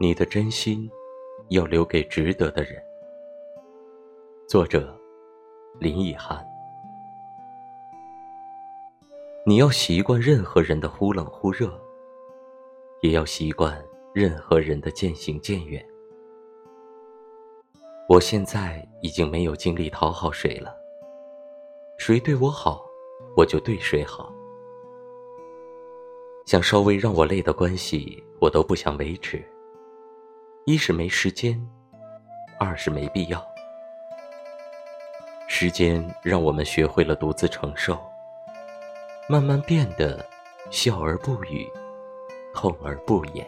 你的真心要留给值得的人。作者：林以涵。你要习惯任何人的忽冷忽热，也要习惯任何人的渐行渐远。我现在已经没有精力讨好谁了，谁对我好，我就对谁好。想稍微让我累的关系，我都不想维持。一是没时间，二是没必要。时间让我们学会了独自承受。慢慢变得笑而不语，痛而不言。